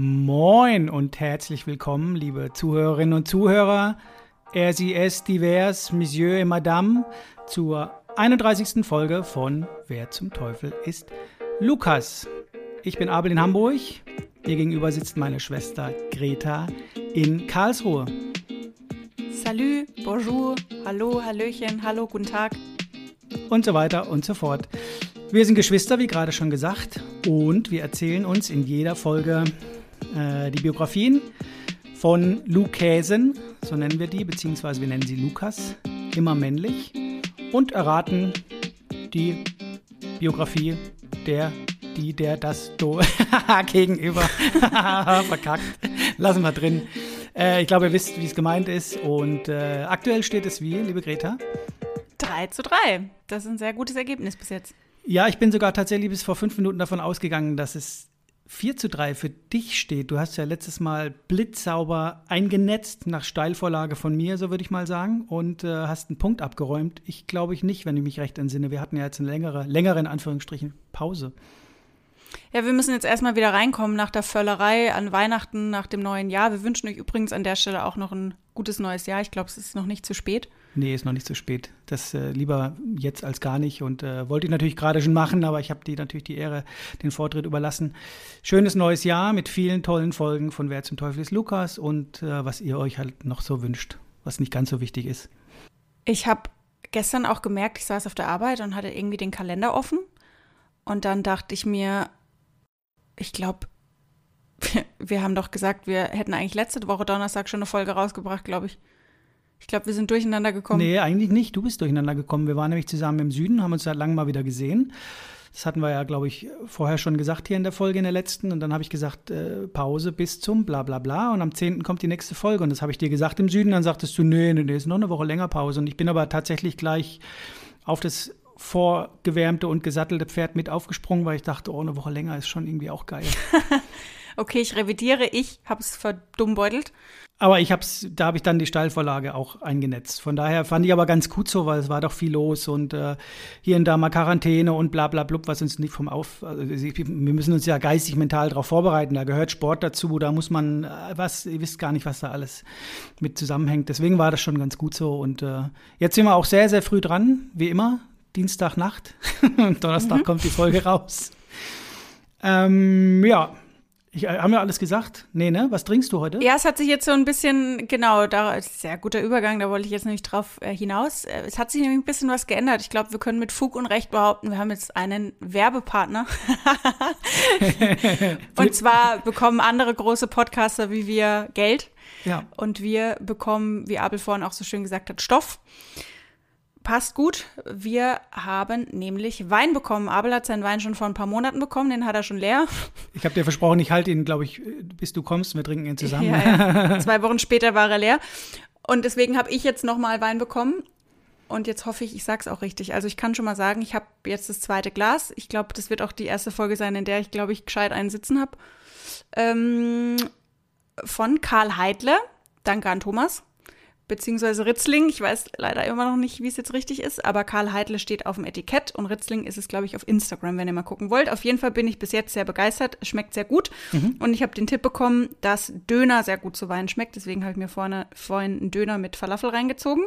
Moin und herzlich willkommen, liebe Zuhörerinnen und Zuhörer, RCS Divers, Monsieur et Madame, zur 31. Folge von Wer zum Teufel ist Lukas. Ich bin Abel in Hamburg. Mir gegenüber sitzt meine Schwester Greta in Karlsruhe. Salut, bonjour, hallo, hallöchen, hallo, guten Tag. Und so weiter und so fort. Wir sind Geschwister, wie gerade schon gesagt, und wir erzählen uns in jeder Folge äh, die Biografien von Lukäsen, so nennen wir die, beziehungsweise wir nennen sie Lukas, immer männlich, und erraten die Biografie der, die, der, das, do gegenüber. Verkackt. Lassen wir drin. Äh, ich glaube, ihr wisst, wie es gemeint ist. Und äh, aktuell steht es wie, liebe Greta? 3 zu 3. Das ist ein sehr gutes Ergebnis bis jetzt. Ja, ich bin sogar tatsächlich bis vor fünf Minuten davon ausgegangen, dass es 4 zu 3 für dich steht. Du hast ja letztes Mal blitzsauber eingenetzt nach Steilvorlage von mir, so würde ich mal sagen, und äh, hast einen Punkt abgeräumt. Ich glaube ich nicht, wenn ich mich recht entsinne. Wir hatten ja jetzt eine längere, längere in Anführungsstrichen Pause. Ja, wir müssen jetzt erstmal wieder reinkommen nach der Völlerei an Weihnachten, nach dem neuen Jahr. Wir wünschen euch übrigens an der Stelle auch noch ein gutes neues Jahr. Ich glaube, es ist noch nicht zu spät. Nee, ist noch nicht zu spät. Das äh, lieber jetzt als gar nicht. Und äh, wollte ich natürlich gerade schon machen, aber ich habe dir natürlich die Ehre, den Vortritt überlassen. Schönes neues Jahr mit vielen tollen Folgen von Wer zum Teufel ist Lukas und äh, was ihr euch halt noch so wünscht, was nicht ganz so wichtig ist. Ich habe gestern auch gemerkt, ich saß auf der Arbeit und hatte irgendwie den Kalender offen. Und dann dachte ich mir, ich glaube, wir haben doch gesagt, wir hätten eigentlich letzte Woche Donnerstag schon eine Folge rausgebracht, glaube ich. Ich glaube, wir sind durcheinander gekommen. Nee, eigentlich nicht. Du bist durcheinander gekommen. Wir waren nämlich zusammen im Süden, haben uns seit langem mal wieder gesehen. Das hatten wir ja, glaube ich, vorher schon gesagt hier in der Folge, in der letzten. Und dann habe ich gesagt, äh, Pause bis zum bla bla bla. Und am 10. kommt die nächste Folge. Und das habe ich dir gesagt im Süden. Dann sagtest du, nee, nee, nee, ist noch eine Woche länger Pause. Und ich bin aber tatsächlich gleich auf das vorgewärmte und gesattelte Pferd mit aufgesprungen, weil ich dachte, oh, eine Woche länger ist schon irgendwie auch geil. okay, ich revidiere, ich habe es verdummbeutelt. Aber ich hab's, da habe ich dann die Steilvorlage auch eingenetzt. Von daher fand ich aber ganz gut so, weil es war doch viel los und äh, hier und da mal Quarantäne und bla bla blub, was uns nicht vom Auf. Also wir müssen uns ja geistig, mental darauf vorbereiten. Da gehört Sport dazu, da muss man äh, was, ihr wisst gar nicht, was da alles mit zusammenhängt. Deswegen war das schon ganz gut so. Und äh, jetzt sind wir auch sehr, sehr früh dran, wie immer. Dienstagnacht. Donnerstag mhm. kommt die Folge raus. Ähm, ja, ich, äh, haben wir alles gesagt? Nee, ne? Was trinkst du heute? Ja, es hat sich jetzt so ein bisschen, genau, da sehr guter Übergang, da wollte ich jetzt nämlich drauf äh, hinaus. Äh, es hat sich nämlich ein bisschen was geändert. Ich glaube, wir können mit Fug und Recht behaupten, wir haben jetzt einen Werbepartner. und zwar bekommen andere große Podcaster wie wir Geld. Ja. Und wir bekommen, wie Abel vorhin auch so schön gesagt hat, Stoff passt gut. Wir haben nämlich Wein bekommen. Abel hat seinen Wein schon vor ein paar Monaten bekommen, den hat er schon leer. Ich habe dir versprochen, ich halte ihn, glaube ich, bis du kommst. Wir trinken ihn zusammen. Ja, ja. Zwei Wochen später war er leer. Und deswegen habe ich jetzt nochmal Wein bekommen. Und jetzt hoffe ich, ich sage es auch richtig. Also ich kann schon mal sagen, ich habe jetzt das zweite Glas. Ich glaube, das wird auch die erste Folge sein, in der ich, glaube ich, gescheit einen sitzen habe. Ähm, von Karl Heidle. Danke an Thomas beziehungsweise Ritzling. Ich weiß leider immer noch nicht, wie es jetzt richtig ist, aber Karl Heidle steht auf dem Etikett und Ritzling ist es, glaube ich, auf Instagram, wenn ihr mal gucken wollt. Auf jeden Fall bin ich bis jetzt sehr begeistert. Es schmeckt sehr gut. Mhm. Und ich habe den Tipp bekommen, dass Döner sehr gut zu Wein schmeckt. Deswegen habe ich mir vorne, vorhin einen Döner mit Falafel reingezogen.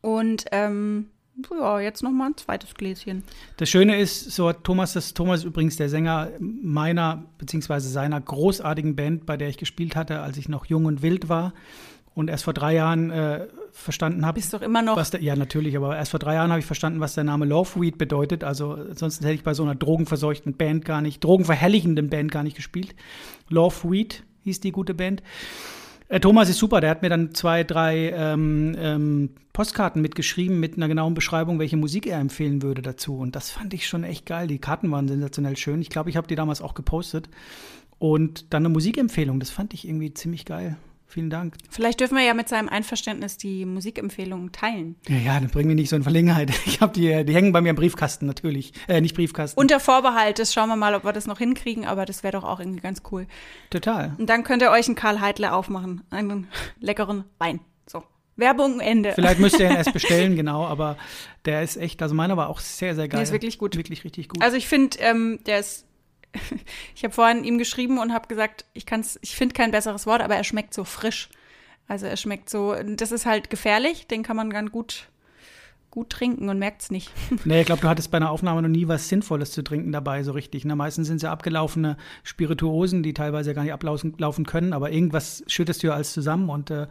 Und ähm, ja, jetzt noch mal ein zweites Gläschen. Das Schöne ist, so hat Thomas, das Thomas ist übrigens der Sänger meiner beziehungsweise seiner großartigen Band, bei der ich gespielt hatte, als ich noch jung und wild war und erst vor drei Jahren äh, verstanden habe. Bist doch immer noch. Der, ja, natürlich, aber erst vor drei Jahren habe ich verstanden, was der Name Loveweed bedeutet. Also sonst hätte ich bei so einer drogenverseuchten Band gar nicht, drogenverherrlichenden Band gar nicht gespielt. Loveweed hieß die gute Band. Äh, Thomas ist super, der hat mir dann zwei, drei ähm, ähm, Postkarten mitgeschrieben mit einer genauen Beschreibung, welche Musik er empfehlen würde dazu. Und das fand ich schon echt geil. Die Karten waren sensationell schön. Ich glaube, ich habe die damals auch gepostet. Und dann eine Musikempfehlung, das fand ich irgendwie ziemlich geil. Vielen Dank. Vielleicht dürfen wir ja mit seinem Einverständnis die Musikempfehlungen teilen. Ja, ja, dann bringen wir nicht so in Verlegenheit. Ich habe die, die hängen bei mir im Briefkasten natürlich. Äh, nicht Briefkasten. Unter Vorbehalt, das schauen wir mal, ob wir das noch hinkriegen, aber das wäre doch auch irgendwie ganz cool. Total. Und dann könnt ihr euch einen Karl Heidler aufmachen. Einen leckeren Wein. So. Werbung, Ende. Vielleicht müsst ihr ihn erst bestellen, genau, aber der ist echt, also meiner war auch sehr, sehr geil. Der ist wirklich gut. Wirklich richtig gut. Also ich finde, ähm, der ist ich habe vorhin ihm geschrieben und habe gesagt, ich kann's, ich finde kein besseres Wort, aber er schmeckt so frisch. Also er schmeckt so, das ist halt gefährlich, den kann man ganz gut gut trinken und merkt es nicht. Nee, ich glaube, du hattest bei einer Aufnahme noch nie was Sinnvolles zu trinken dabei, so richtig. Ne? Meistens sind es ja abgelaufene Spirituosen, die teilweise gar nicht ablaufen können, aber irgendwas schüttest du ja alles zusammen und äh,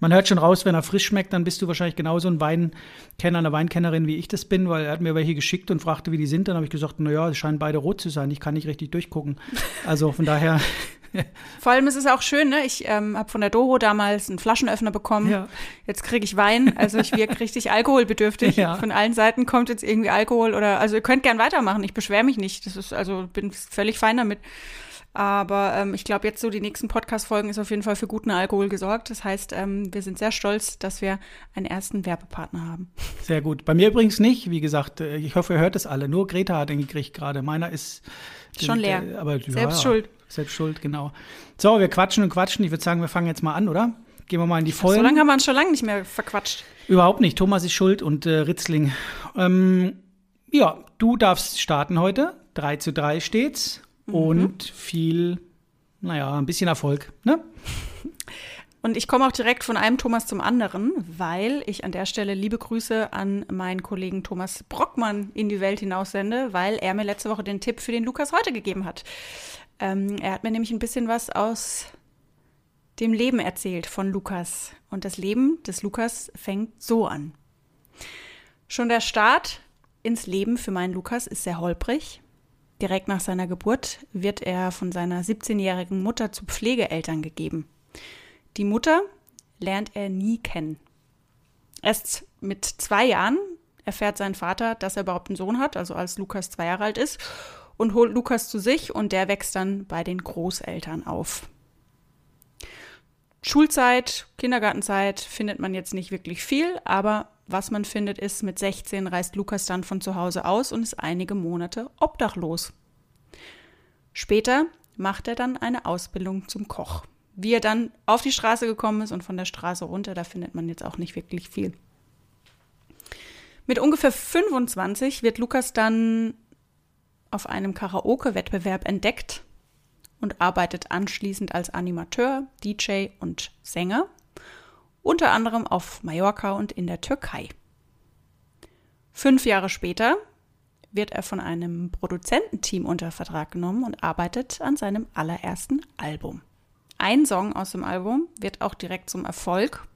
man hört schon raus, wenn er frisch schmeckt, dann bist du wahrscheinlich genauso ein Weinkenner, eine Weinkennerin, wie ich das bin, weil er hat mir welche geschickt und fragte, wie die sind. Dann habe ich gesagt, naja, sie scheinen beide rot zu sein. Ich kann nicht richtig durchgucken. Also von daher Vor allem ist es auch schön, ne? Ich ähm, habe von der Doro damals einen Flaschenöffner bekommen. Ja. Jetzt kriege ich Wein. Also ich wirke richtig alkoholbedürftig. Ja. Von allen Seiten kommt jetzt irgendwie Alkohol oder also ihr könnt gern weitermachen. Ich beschwere mich nicht. Das ist also bin völlig fein damit. Aber ähm, ich glaube, jetzt so die nächsten Podcast-Folgen ist auf jeden Fall für guten Alkohol gesorgt. Das heißt, ähm, wir sind sehr stolz, dass wir einen ersten Werbepartner haben. Sehr gut. Bei mir übrigens nicht. Wie gesagt, äh, ich hoffe, ihr hört es alle. Nur Greta hat den gekriegt gerade. Meiner ist schon leer. Äh, aber, Selbst ja, schuld. Selbst schuld, genau. So, wir quatschen und quatschen. Ich würde sagen, wir fangen jetzt mal an, oder? Gehen wir mal in die Folge. So lange haben wir uns schon lange nicht mehr verquatscht. Überhaupt nicht. Thomas ist schuld und äh, Ritzling. Ähm, ja, du darfst starten heute. 3 zu 3 steht's. Mhm. Und viel, naja, ein bisschen Erfolg, ne? Und ich komme auch direkt von einem Thomas zum anderen, weil ich an der Stelle liebe Grüße an meinen Kollegen Thomas Brockmann in die Welt hinaussende, weil er mir letzte Woche den Tipp für den Lukas heute gegeben hat. Ähm, er hat mir nämlich ein bisschen was aus dem Leben erzählt von Lukas. Und das Leben des Lukas fängt so an. Schon der Start ins Leben für meinen Lukas ist sehr holprig. Direkt nach seiner Geburt wird er von seiner 17-jährigen Mutter zu Pflegeeltern gegeben. Die Mutter lernt er nie kennen. Erst mit zwei Jahren erfährt sein Vater, dass er überhaupt einen Sohn hat, also als Lukas zwei Jahre alt ist, und holt Lukas zu sich und der wächst dann bei den Großeltern auf. Schulzeit, Kindergartenzeit findet man jetzt nicht wirklich viel, aber was man findet ist, mit 16 reist Lukas dann von zu Hause aus und ist einige Monate obdachlos. Später macht er dann eine Ausbildung zum Koch. Wie er dann auf die Straße gekommen ist und von der Straße runter, da findet man jetzt auch nicht wirklich viel. Mit ungefähr 25 wird Lukas dann auf einem Karaoke-Wettbewerb entdeckt und arbeitet anschließend als Animateur, DJ und Sänger, unter anderem auf Mallorca und in der Türkei. Fünf Jahre später wird er von einem Produzententeam unter Vertrag genommen und arbeitet an seinem allerersten Album. Ein Song aus dem Album wird auch direkt zum Erfolg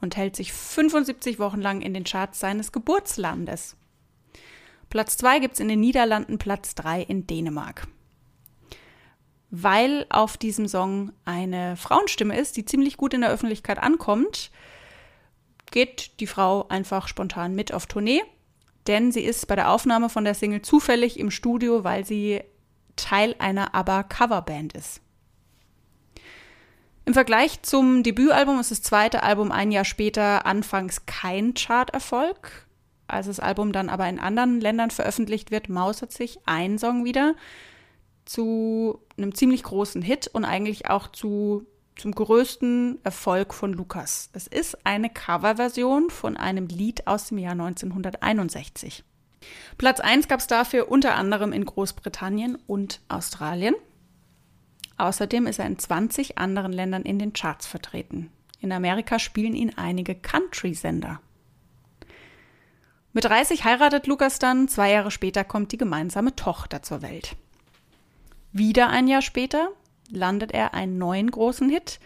und hält sich 75 Wochen lang in den Charts seines Geburtslandes. Platz 2 gibt es in den Niederlanden, Platz 3 in Dänemark. Weil auf diesem Song eine Frauenstimme ist, die ziemlich gut in der Öffentlichkeit ankommt, geht die Frau einfach spontan mit auf Tournee, denn sie ist bei der Aufnahme von der Single zufällig im Studio, weil sie Teil einer ABBA-Coverband ist. Im Vergleich zum Debütalbum ist das zweite Album ein Jahr später anfangs kein Charterfolg. Als das Album dann aber in anderen Ländern veröffentlicht wird, mausert sich ein Song wieder zu einem ziemlich großen Hit und eigentlich auch zu, zum größten Erfolg von Lukas. Es ist eine Coverversion von einem Lied aus dem Jahr 1961. Platz 1 gab es dafür unter anderem in Großbritannien und Australien. Außerdem ist er in 20 anderen Ländern in den Charts vertreten. In Amerika spielen ihn einige Country-Sender. Mit 30 heiratet Lukas dann, zwei Jahre später kommt die gemeinsame Tochter zur Welt. Wieder ein Jahr später landet er einen neuen großen Hit,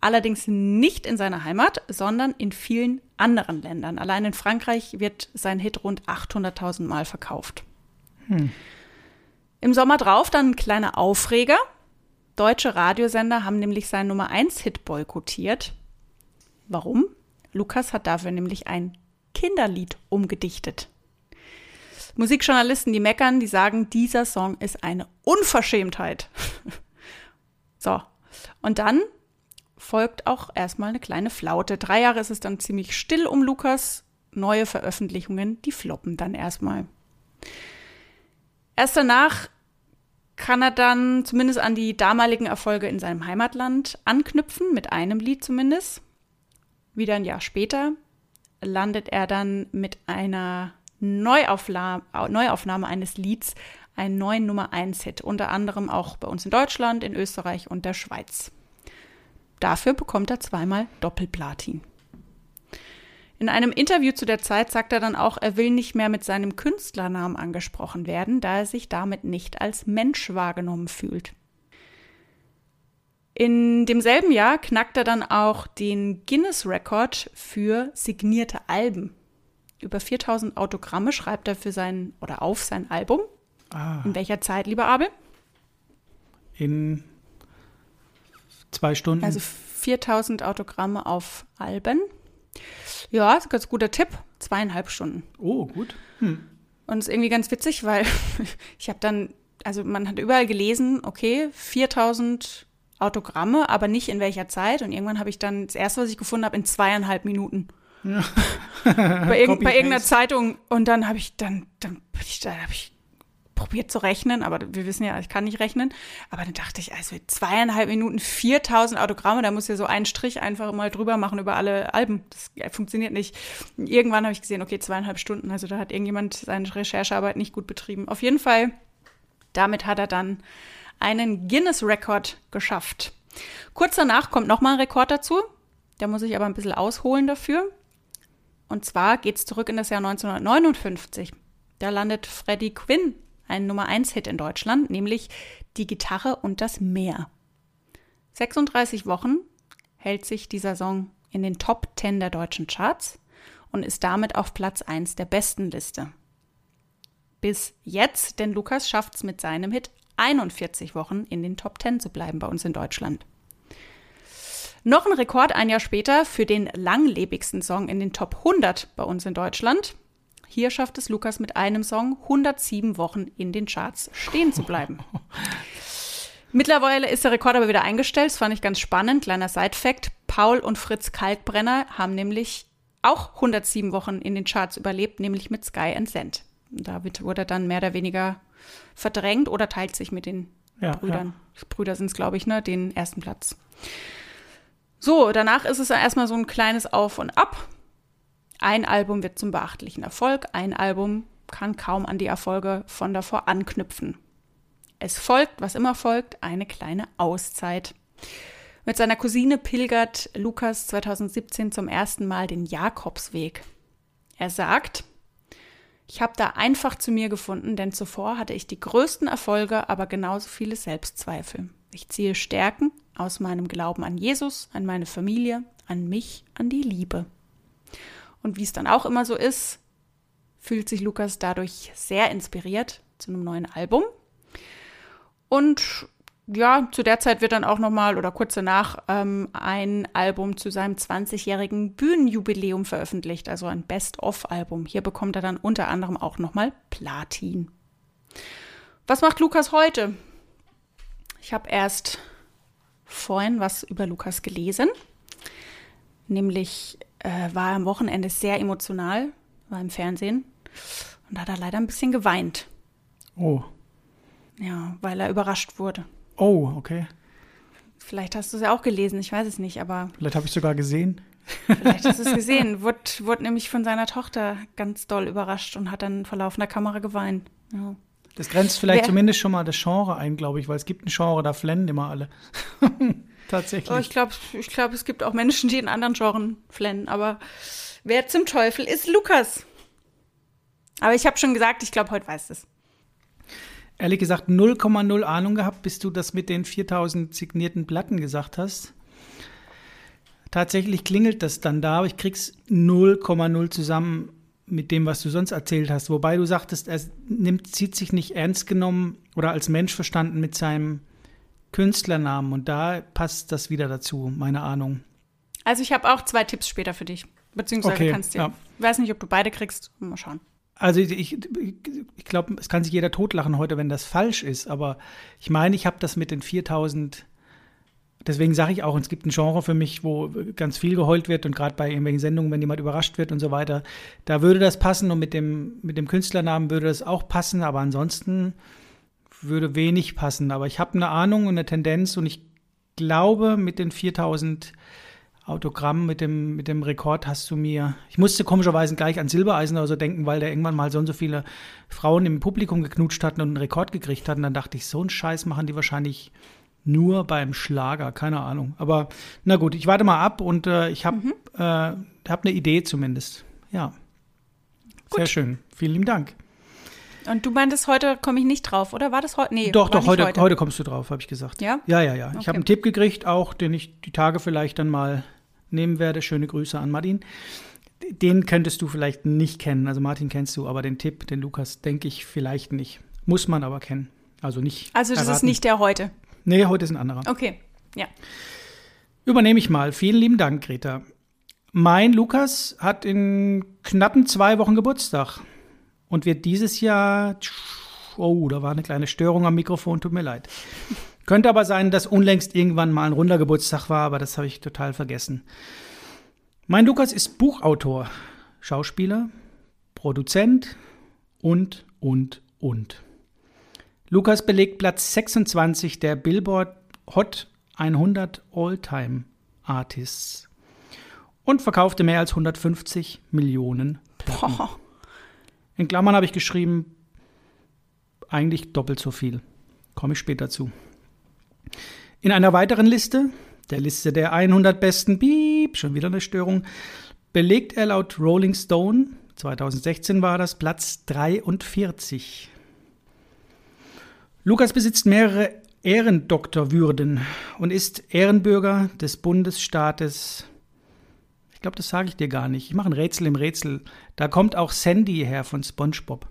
allerdings nicht in seiner Heimat, sondern in vielen anderen Ländern. Allein in Frankreich wird sein Hit rund 800.000 Mal verkauft. Hm. Im Sommer drauf dann ein kleiner Aufreger. Deutsche Radiosender haben nämlich seinen Nummer 1 Hit boykottiert. Warum? Lukas hat dafür nämlich ein Kinderlied umgedichtet. Musikjournalisten, die meckern, die sagen, dieser Song ist eine Unverschämtheit. so. Und dann folgt auch erstmal eine kleine Flaute. Drei Jahre ist es dann ziemlich still um Lukas. Neue Veröffentlichungen, die floppen dann erstmal. Erst danach kann er dann zumindest an die damaligen Erfolge in seinem Heimatland anknüpfen, mit einem Lied zumindest. Wieder ein Jahr später landet er dann mit einer Neuaufnahme, Neuaufnahme eines Lieds einen neuen Nummer 1 Hit, unter anderem auch bei uns in Deutschland, in Österreich und der Schweiz. Dafür bekommt er zweimal Doppelplatin. In einem Interview zu der Zeit sagt er dann auch, er will nicht mehr mit seinem Künstlernamen angesprochen werden, da er sich damit nicht als Mensch wahrgenommen fühlt. In demselben Jahr knackt er dann auch den Guinness-Rekord für signierte Alben. Über 4000 Autogramme schreibt er für sein oder auf sein Album. Ah. In welcher Zeit, lieber Abel? In zwei Stunden. Also 4000 Autogramme auf Alben. Ja, ist ein ganz guter Tipp. Zweieinhalb Stunden. Oh, gut. Hm. Und es ist irgendwie ganz witzig, weil ich habe dann, also man hat überall gelesen, okay, 4000 Autogramme, aber nicht in welcher Zeit. Und irgendwann habe ich dann das erste, was ich gefunden habe, in zweieinhalb Minuten. Ja. bei, irg bei, irgendeiner Zeitung. Und dann habe ich dann, dann ich, da habe ich probiert zu rechnen, aber wir wissen ja, ich kann nicht rechnen. Aber dann dachte ich, also zweieinhalb Minuten, 4000 Autogramme, da muss ja so einen Strich einfach mal drüber machen über alle Alben. Das funktioniert nicht. Irgendwann habe ich gesehen, okay, zweieinhalb Stunden, also da hat irgendjemand seine Recherchearbeit nicht gut betrieben. Auf jeden Fall, damit hat er dann einen Guinness-Rekord geschafft. Kurz danach kommt nochmal ein Rekord dazu. Da muss ich aber ein bisschen ausholen dafür. Und zwar geht es zurück in das Jahr 1959. Da landet Freddie Quinn ein Nummer 1 Hit in Deutschland, nämlich Die Gitarre und das Meer. 36 Wochen hält sich dieser Song in den Top 10 der deutschen Charts und ist damit auf Platz 1 der besten Liste. Bis jetzt, denn Lukas schafft es mit seinem Hit 41 Wochen in den Top 10 zu bleiben bei uns in Deutschland. Noch ein Rekord ein Jahr später für den langlebigsten Song in den Top 100 bei uns in Deutschland. Hier schafft es Lukas mit einem Song 107 Wochen in den Charts stehen zu bleiben. Mittlerweile ist der Rekord aber wieder eingestellt. Das fand ich ganz spannend. Kleiner Side-Fact. Paul und Fritz Kalkbrenner haben nämlich auch 107 Wochen in den Charts überlebt, nämlich mit Sky and Sand. Da wurde er dann mehr oder weniger verdrängt oder teilt sich mit den ja, Brüdern. Ja. Brüder sind es, glaube ich, ne? Den ersten Platz. So, danach ist es erstmal so ein kleines Auf und Ab. Ein Album wird zum beachtlichen Erfolg, ein Album kann kaum an die Erfolge von davor anknüpfen. Es folgt, was immer folgt, eine kleine Auszeit. Mit seiner Cousine pilgert Lukas 2017 zum ersten Mal den Jakobsweg. Er sagt, ich habe da einfach zu mir gefunden, denn zuvor hatte ich die größten Erfolge, aber genauso viele Selbstzweifel. Ich ziehe Stärken aus meinem Glauben an Jesus, an meine Familie, an mich, an die Liebe. Und wie es dann auch immer so ist, fühlt sich Lukas dadurch sehr inspiriert zu einem neuen Album. Und ja, zu der Zeit wird dann auch nochmal oder kurz danach ähm, ein Album zu seinem 20-jährigen Bühnenjubiläum veröffentlicht, also ein Best-of-Album. Hier bekommt er dann unter anderem auch nochmal Platin. Was macht Lukas heute? Ich habe erst vorhin was über Lukas gelesen, nämlich äh, war am Wochenende sehr emotional, war im Fernsehen und hat er leider ein bisschen geweint. Oh. Ja, weil er überrascht wurde. Oh, okay. Vielleicht hast du es ja auch gelesen, ich weiß es nicht, aber. Vielleicht habe ich sogar gesehen. Vielleicht hast du es gesehen. Wurde, wurde nämlich von seiner Tochter ganz doll überrascht und hat dann vor laufender Kamera geweint. Ja. Das grenzt vielleicht Wer, zumindest schon mal das Genre ein, glaube ich, weil es gibt ein Genre, da flennen immer alle. Tatsächlich. Oh, ich glaube, ich glaub, es gibt auch Menschen, die in anderen Genren flennen. Aber wer zum Teufel ist Lukas? Aber ich habe schon gesagt, ich glaube, heute weiß es. Ehrlich gesagt, 0,0 Ahnung gehabt, bis du das mit den 4000 signierten Platten gesagt hast. Tatsächlich klingelt das dann da, aber ich krieg's 0,0 zusammen mit dem, was du sonst erzählt hast. Wobei du sagtest, er nimmt, zieht sich nicht ernst genommen oder als Mensch verstanden mit seinem Künstlernamen. Und da passt das wieder dazu, meine Ahnung. Also ich habe auch zwei Tipps später für dich. Beziehungsweise okay, kannst du. Ja. Ich weiß nicht, ob du beide kriegst. Mal schauen. Also ich, ich, ich glaube, es kann sich jeder totlachen heute, wenn das falsch ist. Aber ich meine, ich habe das mit den 4000 deswegen sage ich auch, es gibt ein Genre für mich, wo ganz viel geheult wird und gerade bei irgendwelchen Sendungen, wenn jemand überrascht wird und so weiter, da würde das passen und mit dem, mit dem Künstlernamen würde das auch passen, aber ansonsten würde wenig passen. Aber ich habe eine Ahnung und eine Tendenz und ich glaube, mit den 4000 Autogramm mit dem, mit dem Rekord hast du mir. Ich musste komischerweise gleich an Silbereisen oder so denken, weil der irgendwann mal so und so viele Frauen im Publikum geknutscht hatten und einen Rekord gekriegt hatten. Dann dachte ich, so einen Scheiß machen die wahrscheinlich nur beim Schlager, keine Ahnung. Aber na gut, ich warte mal ab und äh, ich habe mhm. äh, hab eine Idee zumindest. Ja. Gut. Sehr schön. Vielen lieben Dank. Und du meintest, heute komme ich nicht drauf, oder war das heute? Nee, doch, doch, heute, heute, heute. kommst du drauf, habe ich gesagt. Ja? Ja, ja, ja. Okay. Ich habe einen Tipp gekriegt, auch, den ich die Tage vielleicht dann mal nehmen werde. Schöne Grüße an Martin. Den könntest du vielleicht nicht kennen. Also Martin kennst du, aber den Tipp, den Lukas, denke ich vielleicht nicht. Muss man aber kennen. Also nicht. Also das erraten. ist nicht der heute. Nee, heute ist ein anderer. Okay, ja. Übernehme ich mal. Vielen lieben Dank, Greta. Mein Lukas hat in knappen zwei Wochen Geburtstag und wird dieses Jahr. Oh, da war eine kleine Störung am Mikrofon, tut mir leid. Könnte aber sein, dass unlängst irgendwann mal ein runder Geburtstag war, aber das habe ich total vergessen. Mein Lukas ist Buchautor, Schauspieler, Produzent und, und, und. Lukas belegt Platz 26 der Billboard Hot 100 All-Time Artists und verkaufte mehr als 150 Millionen Platten. Boah. In Klammern habe ich geschrieben, eigentlich doppelt so viel. Komme ich später zu. In einer weiteren Liste, der Liste der 100 besten Beep, schon wieder eine Störung, belegt er laut Rolling Stone, 2016 war das, Platz 43. Lukas besitzt mehrere Ehrendoktorwürden und ist Ehrenbürger des Bundesstaates. Ich glaube, das sage ich dir gar nicht. Ich mache ein Rätsel im Rätsel. Da kommt auch Sandy her von SpongeBob.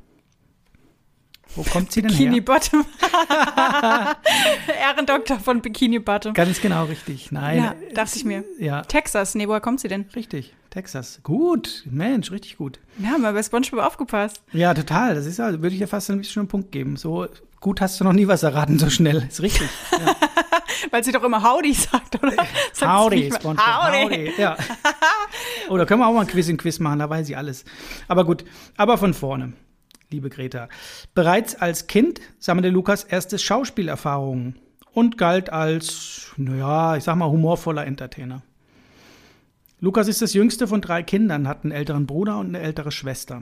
Wo kommt sie denn Bikini her? Bottom. Ehrendoktor von Bikini Bottom. Ganz genau richtig. Nein. Ja, dachte ich mir. Ja. Texas. Nee, woher kommt sie denn? Richtig. Texas. Gut. Mensch, richtig gut. Ja, mal bei SpongeBob aufgepasst. Ja, total. Das ist ja, würde ich dir fast ein bisschen einen Punkt geben. So gut hast du noch nie was erraten, so schnell. Ist richtig. Ja. Weil sie doch immer Howdy sagt, oder? Sagt Howdy, SpongeBob. Howdy. Howdy. Ja. Oder können wir auch mal ein Quiz in Quiz machen, da weiß ich alles. Aber gut, aber von vorne liebe Greta. Bereits als Kind sammelte Lukas erste Schauspielerfahrungen und galt als, naja, ich sag mal, humorvoller Entertainer. Lukas ist das jüngste von drei Kindern, hat einen älteren Bruder und eine ältere Schwester.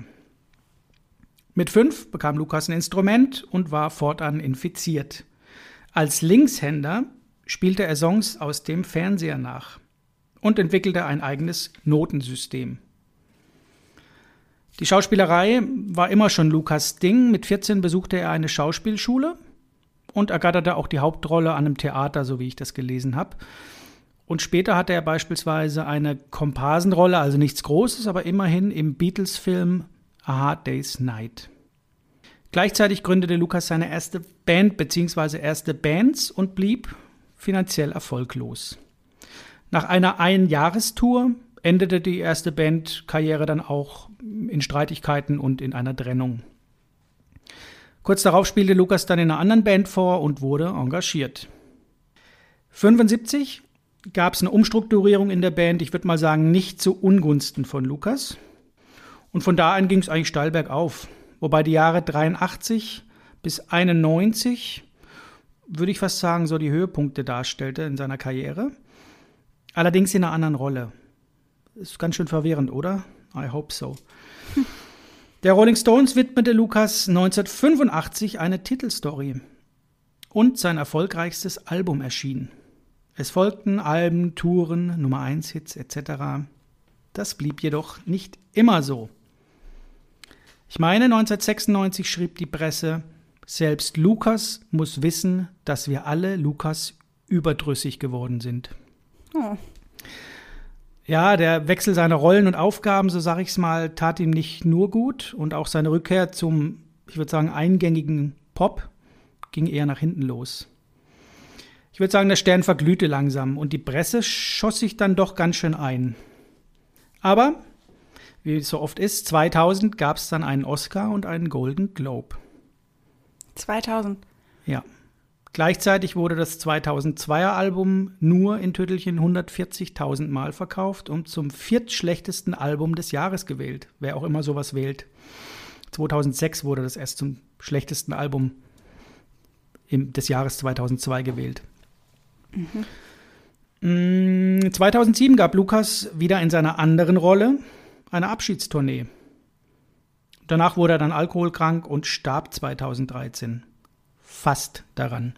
Mit fünf bekam Lukas ein Instrument und war fortan infiziert. Als Linkshänder spielte er Songs aus dem Fernseher nach und entwickelte ein eigenes Notensystem. Die Schauspielerei war immer schon Lukas Ding. Mit 14 besuchte er eine Schauspielschule und ergatterte auch die Hauptrolle an einem Theater, so wie ich das gelesen habe. Und später hatte er beispielsweise eine Komparsenrolle, also nichts Großes, aber immerhin im Beatles-Film A Hard Day's Night. Gleichzeitig gründete Lukas seine erste Band bzw. erste Bands und blieb finanziell erfolglos. Nach einer Einjahrestour endete die erste Bandkarriere dann auch in Streitigkeiten und in einer Trennung. Kurz darauf spielte Lukas dann in einer anderen Band vor und wurde engagiert. 75 gab es eine Umstrukturierung in der Band, ich würde mal sagen, nicht zu Ungunsten von Lukas. Und von da an ging es eigentlich steil bergauf. Wobei die Jahre 83 bis 91, würde ich fast sagen, so die Höhepunkte darstellte in seiner Karriere. Allerdings in einer anderen Rolle. Ist ganz schön verwirrend, oder? I hope so. Der Rolling Stones widmete Lukas 1985 eine Titelstory und sein erfolgreichstes Album erschien. Es folgten Alben, Touren, Nummer 1 Hits etc. Das blieb jedoch nicht immer so. Ich meine, 1996 schrieb die Presse, selbst Lukas muss wissen, dass wir alle Lukas überdrüssig geworden sind. Oh ja, der Wechsel seiner Rollen und Aufgaben, so sage ich es mal, tat ihm nicht nur gut und auch seine Rückkehr zum, ich würde sagen, eingängigen Pop ging eher nach hinten los. Ich würde sagen, der Stern verglühte langsam und die Presse schoss sich dann doch ganz schön ein. Aber, wie es so oft ist, 2000 gab es dann einen Oscar und einen Golden Globe. 2000? Ja. Gleichzeitig wurde das 2002er Album nur in Tüttelchen 140.000 Mal verkauft und zum viertschlechtesten Album des Jahres gewählt. Wer auch immer sowas wählt. 2006 wurde das erst zum schlechtesten Album im, des Jahres 2002 gewählt. Mhm. 2007 mm, gab Lukas wieder in seiner anderen Rolle eine Abschiedstournee. Danach wurde er dann alkoholkrank und starb 2013. Fast daran.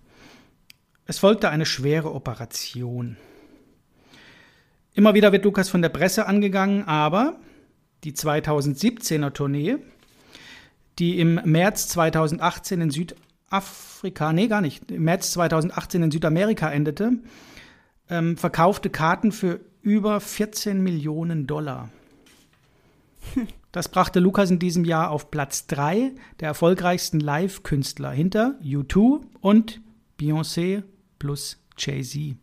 Es folgte eine schwere Operation. Immer wieder wird Lukas von der Presse angegangen, aber die 2017er Tournee, die im März 2018 in Südafrika, nee, gar nicht, im März 2018 in Südamerika endete, ähm, verkaufte Karten für über 14 Millionen Dollar. Das brachte Lukas in diesem Jahr auf Platz 3 der erfolgreichsten Live-Künstler hinter U2 und Beyoncé plus Jay-Z.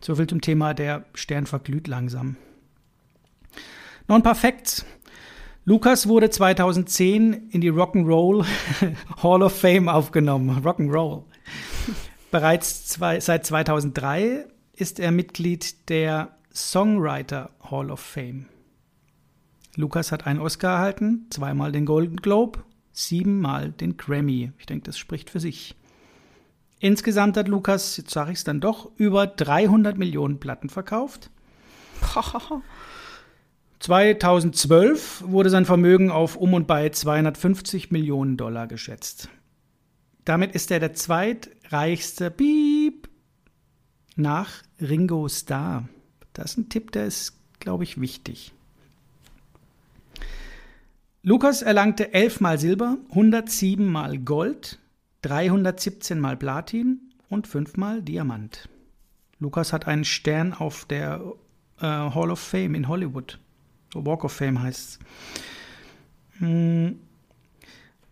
So viel zum Thema der Stern verglüht langsam. Noch ein paar Facts. Lukas wurde 2010 in die Rock'n'Roll Hall of Fame aufgenommen. Rock'n'Roll. Bereits zwei, seit 2003 ist er Mitglied der Songwriter Hall of Fame. Lukas hat einen Oscar erhalten, zweimal den Golden Globe, siebenmal den Grammy. Ich denke, das spricht für sich. Insgesamt hat Lukas, jetzt sage ich es dann doch, über 300 Millionen Platten verkauft. 2012 wurde sein Vermögen auf um und bei 250 Millionen Dollar geschätzt. Damit ist er der zweitreichste Piep nach Ringo Starr. Das ist ein Tipp, der ist, glaube ich, wichtig. Lukas erlangte elfmal Silber, 107 mal Gold, 317 mal Platin und 5 mal Diamant. Lukas hat einen Stern auf der äh, Hall of Fame in Hollywood. Walk of Fame heißt es. Hm.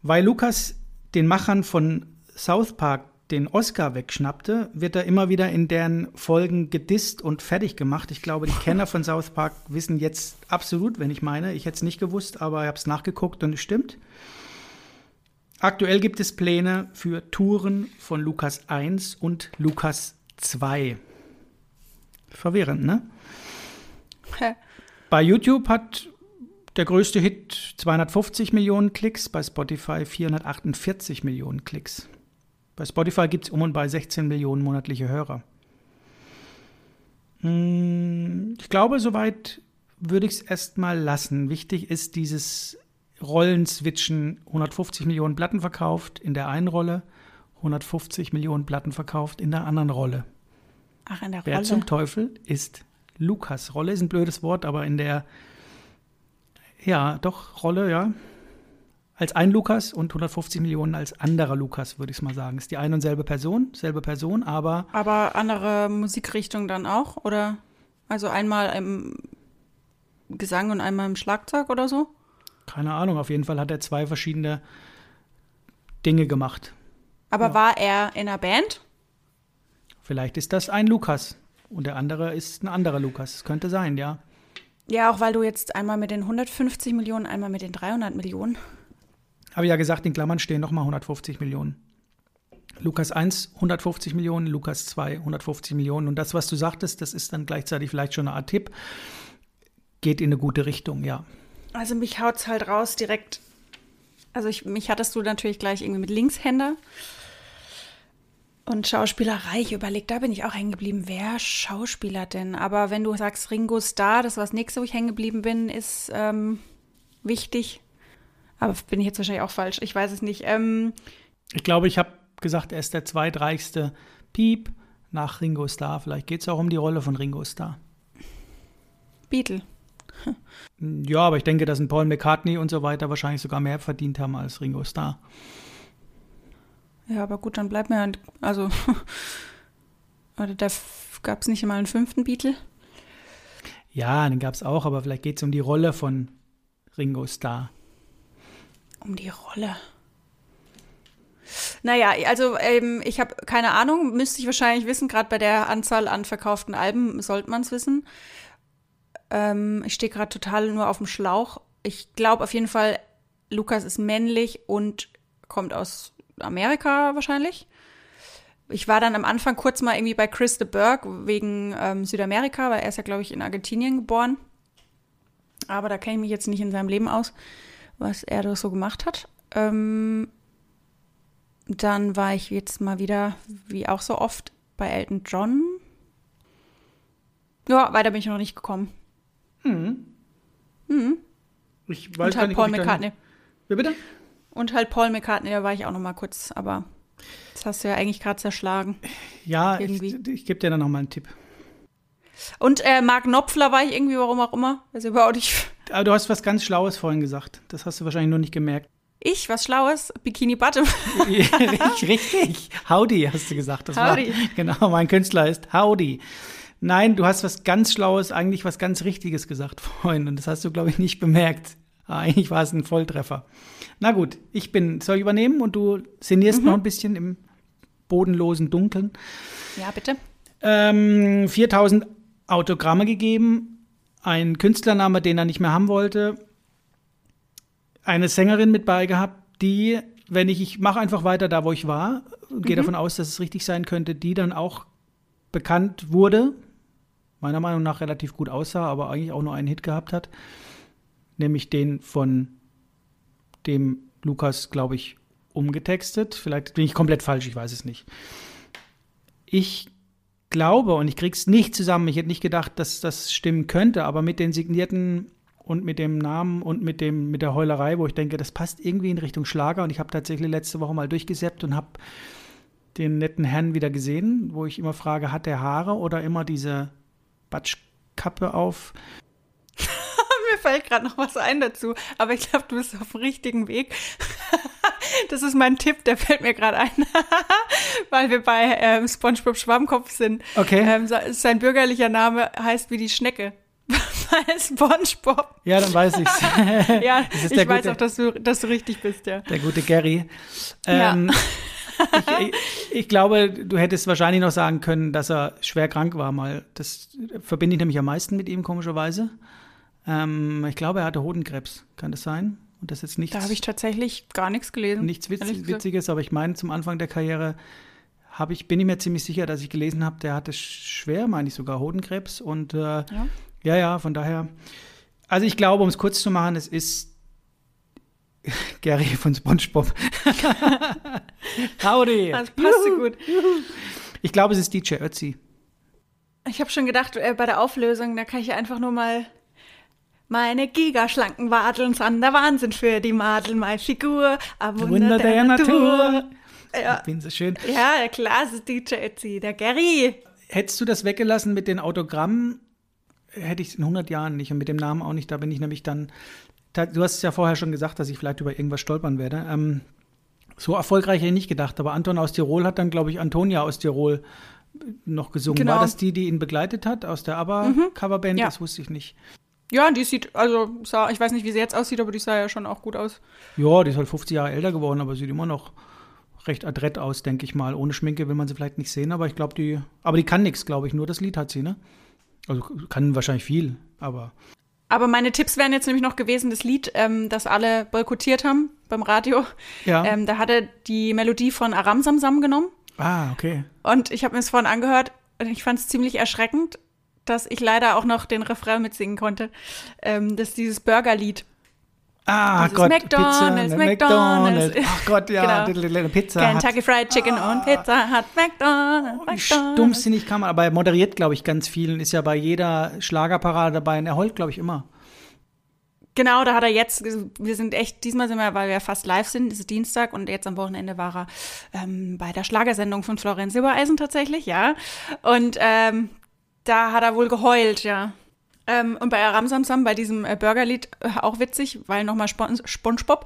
Weil Lukas den Machern von South Park den Oscar wegschnappte, wird er immer wieder in deren Folgen gedisst und fertig gemacht. Ich glaube, die Kenner von South Park wissen jetzt absolut, wenn ich meine. Ich hätte es nicht gewusst, aber ich habe es nachgeguckt und es stimmt. Aktuell gibt es Pläne für Touren von Lukas 1 und Lukas 2. Verwirrend, ne? Bei YouTube hat der größte Hit 250 Millionen Klicks, bei Spotify 448 Millionen Klicks. Bei Spotify gibt es um und bei 16 Millionen monatliche Hörer. Hm, ich glaube, soweit würde ich es erstmal lassen. Wichtig ist dieses Rollen-Switchen. 150 Millionen Platten verkauft in der einen Rolle, 150 Millionen Platten verkauft in der anderen Rolle. Ach, in der Wer Rolle. zum Teufel ist Lukas? Rolle ist ein blödes Wort, aber in der, ja, doch, Rolle, ja, als ein Lukas und 150 Millionen als anderer Lukas, würde ich mal sagen. Ist die eine und selbe Person, selbe Person, aber. Aber andere Musikrichtung dann auch? Oder? Also einmal im Gesang und einmal im Schlagzeug oder so? Keine Ahnung, auf jeden Fall hat er zwei verschiedene Dinge gemacht. Aber ja. war er in einer Band? Vielleicht ist das ein Lukas und der andere ist ein anderer Lukas. Das könnte sein, ja. Ja, auch weil du jetzt einmal mit den 150 Millionen, einmal mit den 300 Millionen habe ja gesagt, in Klammern stehen nochmal 150 Millionen. Lukas 1 150 Millionen, Lukas 2 150 Millionen. Und das, was du sagtest, das ist dann gleichzeitig vielleicht schon eine Art Tipp. Geht in eine gute Richtung, ja. Also mich haut es halt raus direkt. Also ich, mich hattest du natürlich gleich irgendwie mit Linkshänder. Und Schauspielerei, ich überlege, da bin ich auch hängen geblieben. Wer Schauspieler denn? Aber wenn du sagst Ringo Starr, das war das nächste, wo ich hängen geblieben bin, ist ähm, wichtig. Aber bin ich jetzt wahrscheinlich auch falsch. Ich weiß es nicht. Ähm, ich glaube, ich habe gesagt, er ist der zweitreichste Piep nach Ringo Starr. Vielleicht geht es auch um die Rolle von Ringo Starr. Beatle. ja, aber ich denke, dass ein Paul McCartney und so weiter wahrscheinlich sogar mehr verdient haben als Ringo Starr. Ja, aber gut, dann bleibt mir, also, oder da gab es nicht mal einen fünften Beatle? Ja, den gab es auch, aber vielleicht geht es um die Rolle von Ringo Starr um die Rolle. Naja, also ähm, ich habe keine Ahnung, müsste ich wahrscheinlich wissen, gerade bei der Anzahl an verkauften Alben sollte man es wissen. Ähm, ich stehe gerade total nur auf dem Schlauch. Ich glaube auf jeden Fall, Lukas ist männlich und kommt aus Amerika wahrscheinlich. Ich war dann am Anfang kurz mal irgendwie bei Chris de Burgh wegen ähm, Südamerika, weil er ist ja, glaube ich, in Argentinien geboren. Aber da kenne ich mich jetzt nicht in seinem Leben aus was er da so gemacht hat. Ähm, dann war ich jetzt mal wieder, wie auch so oft, bei Elton John. Ja, weiter bin ich noch nicht gekommen. Ich weiß Und halt nicht, Paul McCartney. Wie bitte? Und halt Paul McCartney, da war ich auch noch mal kurz, aber das hast du ja eigentlich gerade zerschlagen. Ja, Irgendwie. ich, ich gebe dir dann noch mal einen Tipp. Und äh, Mark Knopfler war ich irgendwie, warum auch immer. Also überhaupt nicht. Aber du hast was ganz Schlaues vorhin gesagt. Das hast du wahrscheinlich nur nicht gemerkt. Ich, was Schlaues, Bikini Bottom. richtig, richtig. Howdy, hast du gesagt. Das Howdy. War, genau, mein Künstler ist Howdy. Nein, du hast was ganz Schlaues, eigentlich was ganz Richtiges gesagt vorhin. Und das hast du, glaube ich, nicht bemerkt. Aber Eigentlich war es ein Volltreffer. Na gut, ich bin, soll ich übernehmen und du sinnierst noch ein bisschen im bodenlosen Dunkeln. Ja, bitte. Ähm, 4000 Autogramme gegeben, ein Künstlername, den er nicht mehr haben wollte, eine Sängerin mit bei gehabt, die, wenn ich, ich mache einfach weiter da, wo ich war, und gehe davon aus, dass es richtig sein könnte, die dann auch bekannt wurde, meiner Meinung nach relativ gut aussah, aber eigentlich auch nur einen Hit gehabt hat, nämlich den von dem Lukas, glaube ich, umgetextet. Vielleicht bin ich komplett falsch, ich weiß es nicht. Ich glaube, und ich krieg's nicht zusammen, ich hätte nicht gedacht, dass das stimmen könnte, aber mit den signierten und mit dem Namen und mit dem mit der Heulerei, wo ich denke, das passt irgendwie in Richtung Schlager und ich habe tatsächlich letzte Woche mal durchgesäppt und habe den netten Herrn wieder gesehen, wo ich immer frage, hat der Haare oder immer diese Batschkappe auf? Mir fällt gerade noch was ein dazu, aber ich glaube, du bist auf dem richtigen Weg. Das ist mein Tipp, der fällt mir gerade ein, weil wir bei ähm, SpongeBob Schwammkopf sind. Okay. Ähm, sein bürgerlicher Name heißt wie die Schnecke. Bei SpongeBob. Ja, dann weiß ich's. Ja, ich der weiß gute- auch, dass du, dass du richtig bist, ja. Der gute Gary. Ja. Ähm, ich, ich, ich glaube, du hättest wahrscheinlich noch sagen können, dass er schwer krank war mal. Das verbinde ich nämlich am meisten mit ihm, komischerweise. Ähm, ich glaube, er hatte Hodenkrebs. Kann das sein? Und das ist jetzt nichts, Da habe ich tatsächlich gar nichts gelesen. nichts Witz. Witziges, aber ich meine, zum Anfang der Karriere habe ich, bin ich mir ziemlich sicher, dass ich gelesen habe, der hatte schwer, meine ich sogar, Hodenkrebs. Und äh, ja. Ja. ja, von daher. Also ich glaube, um es kurz zu machen, es ist Gary von SpongeBob. Howdy. Das passt so gut. Ich glaube, es ist DJ Ötzi. Ich habe schon gedacht, äh, bei der Auflösung, da kann ich einfach nur mal meine gigaschlanken Wadeln sind der Wahnsinn für die Madel, meine Figur, ein Wunder, Wunder der Natur. Ja. Ich bin so schön. Ja, es ist DJ Ötzi, der Gary. Hättest du das weggelassen mit den Autogrammen, hätte ich es in 100 Jahren nicht und mit dem Namen auch nicht. Da bin ich nämlich dann. Da, du hast es ja vorher schon gesagt, dass ich vielleicht über irgendwas stolpern werde. Ähm, so erfolgreich hätte ich nicht gedacht. Aber Anton aus Tirol hat dann, glaube ich, Antonia aus Tirol noch gesungen. Genau. War das die, die ihn begleitet hat aus der ABBA-Coverband? Ja. Das wusste ich nicht. Ja, die sieht, also, sah, ich weiß nicht, wie sie jetzt aussieht, aber die sah ja schon auch gut aus. Ja, die ist halt 50 Jahre älter geworden, aber sieht immer noch recht adrett aus, denke ich mal. Ohne Schminke will man sie vielleicht nicht sehen, aber ich glaube, die. Aber die kann nichts, glaube ich. Nur das Lied hat sie, ne? Also kann wahrscheinlich viel, aber. Aber meine Tipps wären jetzt nämlich noch gewesen, das Lied, ähm, das alle boykottiert haben beim Radio. Ja. Ähm, da hat er die Melodie von Aram Samsam genommen. ah, okay. Und ich habe mir es vorhin angehört und ich fand es ziemlich erschreckend, dass ich leider auch noch den Refrain mitsingen konnte. Ähm, das ist dieses Burgerlied. Ah, Dieses Gott, McDonald's, Pizza, McDonald's. Ach Gott, ja, Genau. Pizza. hat- Kentucky Fried Chicken und Pizza hat McDonald's. Wie McDonald's. stumpfsinnig kann man, aber er moderiert, glaube ich, ganz vielen, ist ja bei jeder Schlagerparade dabei und er heult, glaube ich, immer. Genau, da hat er jetzt, wir sind echt, diesmal sind wir, weil wir fast live sind, ist Dienstag und jetzt am Wochenende war er ähm, bei der Schlagersendung von Florian Silbereisen tatsächlich, ja. Und ähm, da hat er wohl geheult, ja. Ähm, und bei Ramsamsam, bei diesem äh, Burgerlied, äh, auch witzig, weil nochmal Spon Spongebob,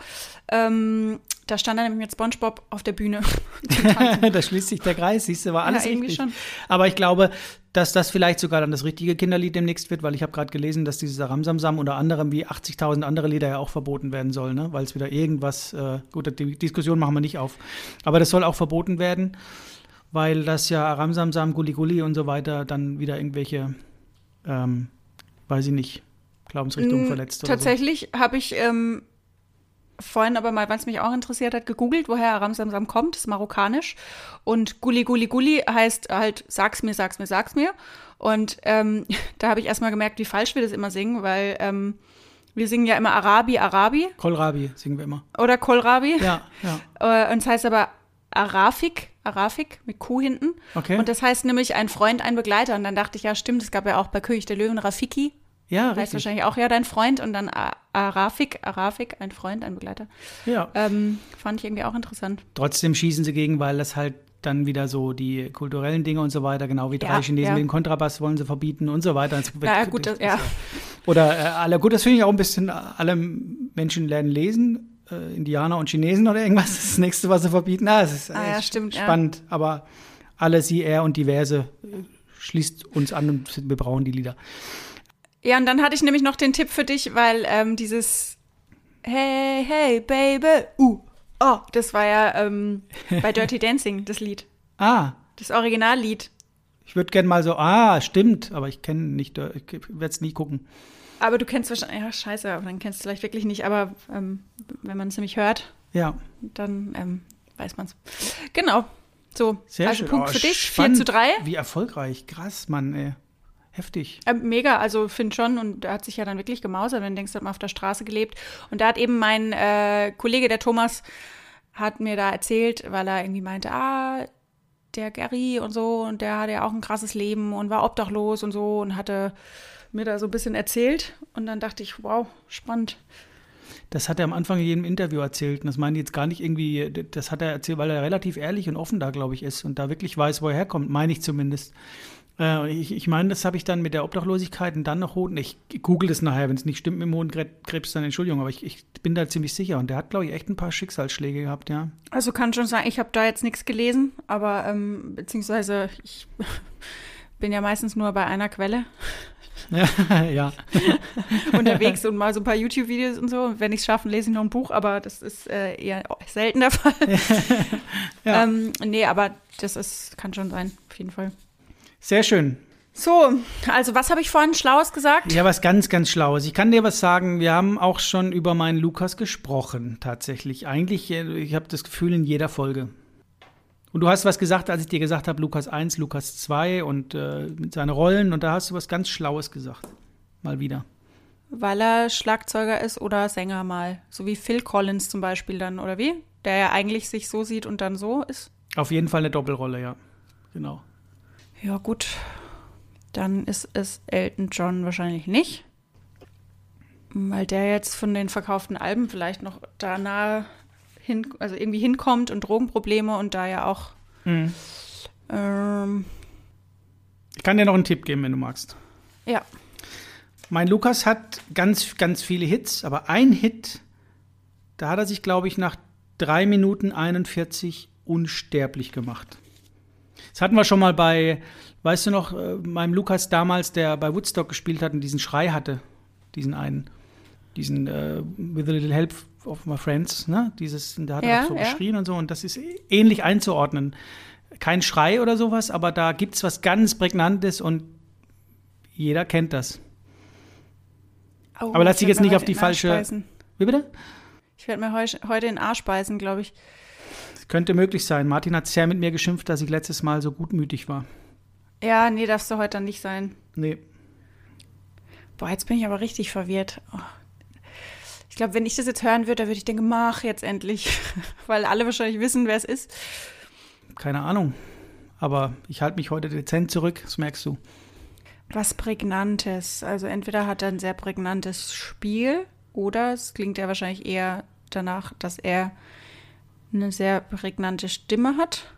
ähm, da stand er nämlich mit Spongebob auf der Bühne. da schließt sich der Kreis, siehst du, war alles Ja, irgendwie richtig. schon. Aber ich glaube, dass das vielleicht sogar dann das richtige Kinderlied demnächst wird, weil ich habe gerade gelesen, dass dieses Ramsamsam unter anderem wie 80.000 andere Lieder ja auch verboten werden soll, ne? weil es wieder irgendwas, äh, gut, die Diskussion machen wir nicht auf, aber das soll auch verboten werden, weil das ja Ramsamsam, Gulli und so weiter dann wieder irgendwelche, ähm, weiß ich nicht, Glaubensrichtungen Mm, verletzt Tatsächlich habe ich ähm, vorhin aber mal, weil es mich auch interessiert hat, gegoogelt, woher Ramsamsam kommt. Das ist marokkanisch. Und Gulli Gulli Gulli heißt halt, sag's mir, sag's mir, sag's mir. Und ähm, da habe ich erstmal gemerkt, wie falsch wir das immer singen, weil ähm, wir singen ja immer Arabi, Arabi so. Kohlrabi singen wir immer. oder Kohlrabi. Ja, ja. Äh, Und es heißt aber Arafik Arafik mit Q hinten. Okay. Und das heißt nämlich ein Freund, ein Begleiter. Und dann dachte ich, ja, stimmt, es gab ja auch bei König der Löwen Rafiki. ja, Heißt richtig. wahrscheinlich auch ja dein Freund. Und dann Arafik, Arafik, ein Freund, ein Begleiter. Ja. Ähm, fand ich irgendwie auch interessant. Trotzdem schießen sie gegen, weil das halt dann wieder so die kulturellen Dinge und so weiter, genau wie drei Ja, Chinesen ja. den Kontrabass wollen sie verbieten und so weiter. Das Ja, gut, das, ja. Oder äh, alle, gut, das finde ich auch ein bisschen, alle Menschen lernen lesen, äh, Indianer und Chinesen oder irgendwas, das ist das nächste, was sie verbieten. Ah, es ist Ah, ja, stimmt, ja. spannend, aber alle, sie, er und diverse äh, schließt uns an und wir brauchen die Lieder. Ja, und dann hatte ich nämlich noch den Tipp für dich, weil ähm, dieses Hey, hey, Baby, uh, oh, das war ja ähm, bei Dirty Dancing, das Lied. Ah, Das Originallied. ich würde gerne mal so, ah, stimmt, aber ich kenne nicht, äh, ich werde es nie gucken. Aber du kennst wahrscheinlich, ja, scheiße, aber dann kennst du vielleicht wirklich nicht. Aber ähm, wenn man es nämlich hört, Ja, dann ähm, weiß man es. Genau. So, sehr also schön. Punkt Oh, für dich, spannend. 4 zu 3. Wie erfolgreich, krass, Mann, ey. Heftig. Ähm, mega, also finde schon. Und er hat sich ja dann wirklich gemausert, wenn du denkst, er hat mal auf der Straße gelebt. Und da hat eben mein äh, Kollege, der Thomas, hat mir da erzählt, weil er irgendwie meinte, ah, der Gary und so, und der hatte ja auch ein krasses Leben und war obdachlos und so und hatte mir da so ein bisschen erzählt. Und dann dachte ich, wow, spannend. Das hat er am Anfang in jedem Interview erzählt. Und das meine ich jetzt gar nicht irgendwie, das hat er erzählt, weil er relativ ehrlich und offen da, glaube ich, ist und da wirklich weiß, wo er herkommt, meine ich zumindest. Äh, ich, ich meine, das habe ich dann mit der Obdachlosigkeit und dann noch Hoden. Ich google das nachher, wenn es nicht stimmt mit dem Hodenkrebs, dann Entschuldigung, aber ich, ich bin da ziemlich sicher. Und der hat, glaube ich, echt ein paar Schicksalsschläge gehabt, ja. Also kann schon sein, ich habe da jetzt nichts gelesen, aber ähm, beziehungsweise ich bin ja meistens nur bei einer Quelle Ja, unterwegs und mal so ein paar YouTube-Videos und so. Und wenn ich es schaffe, lese ich noch ein Buch, aber das ist äh, eher selten der Fall. Ja. ähm, nee, aber das ist, kann schon sein, auf jeden Fall. Sehr schön. So, also was habe ich vorhin Schlaues gesagt? Ja, was ganz, ganz Schlaues. Ich kann dir was sagen, wir haben auch schon über meinen Lukas gesprochen, tatsächlich. Eigentlich, äh, ich habe das Gefühl, in jeder Folge. Und du hast was gesagt, als ich dir gesagt habe, Lukas 1, Lukas 2 und äh, mit seinen Rollen. Und da hast du was ganz Schlaues gesagt. Mal wieder. Weil er Schlagzeuger ist oder Sänger mal. So wie Phil Collins zum Beispiel dann, oder wie? Der ja eigentlich sich so sieht und dann so ist. Auf jeden Fall eine Doppelrolle, ja. Genau. Ja, gut. Dann ist es Elton John wahrscheinlich nicht. Weil der jetzt von den verkauften Alben vielleicht noch da nahe hin, also irgendwie hinkommt und Drogenprobleme und da ja auch. Mhm. Ähm, Ich kann dir noch einen Tipp geben, wenn du magst. ja. Mein Lukas hat ganz, ganz viele Hits, aber ein Hit, da hat er sich, glaube ich, nach 3 Minuten 41 unsterblich gemacht. Das hatten wir schon mal bei, weißt du noch, äh, meinem Lukas damals, der bei Woodstock gespielt hat und diesen Schrei hatte, diesen einen, diesen äh, With a Little Help of My Friends, ne? Dieses, da hat er Ja, auch so ja. geschrien und so und das ist ähnlich einzuordnen. Kein Schrei oder sowas, aber da gibt es was ganz Prägnantes und jeder kennt das. Oh, Aber lass ich dich jetzt nicht auf die falsche-. Wie bitte? Ich werde mir heu heute in den Arsch beißen, glaube ich. Das könnte möglich sein. Martin hat sehr mit mir geschimpft, dass ich letztes Mal so gutmütig war. Ja, nee, darfst du heute dann nicht sein. Nee. Boah, jetzt bin ich aber richtig verwirrt. Oh. Ich glaube, wenn ich das jetzt hören würde, dann würde ich denken, mach jetzt endlich. Weil alle wahrscheinlich wissen, wer es ist. Keine Ahnung. Aber ich halte mich heute dezent zurück, das merkst du. Was Prägnantes. Also entweder hat er ein sehr prägnantes Spiel oder es klingt ja wahrscheinlich eher danach, dass er eine sehr prägnante Stimme hat.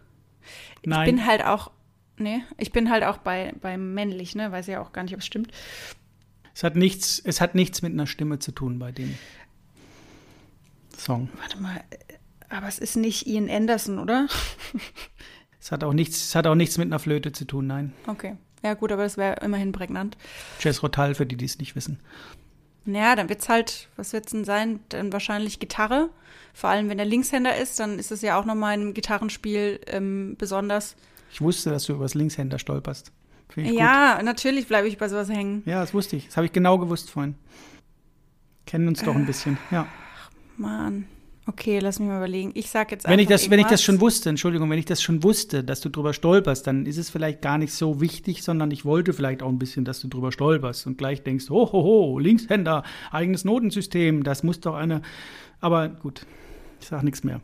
Nein. Ich bin halt auch, nee, ich bin halt auch bei, bei männlich, ne? Weiß ja auch gar nicht, ob es stimmt. es, hat nichts, es hat nichts mit einer Stimme zu tun bei dem Song. Warte mal, äh, aber es ist nicht Ian Anderson, oder? Es hat auch nichts, es hat auch nichts mit einer Flöte zu tun, nein. Okay. Ja, gut, aber das wäre immerhin prägnant. Jazz Rotal, für die, die es nicht wissen. Naja, dann wird's halt, was wird's denn sein? Dann wahrscheinlich Gitarre. Vor allem, wenn er Linkshänder ist, dann ist es ja auch nochmal im Gitarrenspiel ähm, besonders. Ich wusste, dass du über das Linkshänder stolperst. Ich gut. Ja, natürlich bleibe ich bei sowas hängen. Ja, das wusste ich. Das habe ich genau gewusst vorhin. Kennen uns doch ein bisschen. Ja. Mann. Okay, lass mich mal überlegen. Ich sag jetzt Wenn ich, einfach das, wenn ich das schon wusste, Entschuldigung, wenn ich das schon wusste, dass du drüber stolperst, dann ist es vielleicht gar nicht so wichtig, sondern ich wollte vielleicht auch ein bisschen, dass du drüber stolperst und gleich denkst, ho, ho, ho, Linkshänder, eigenes Notensystem, das muss doch eine. Aber gut, ich sage nichts mehr.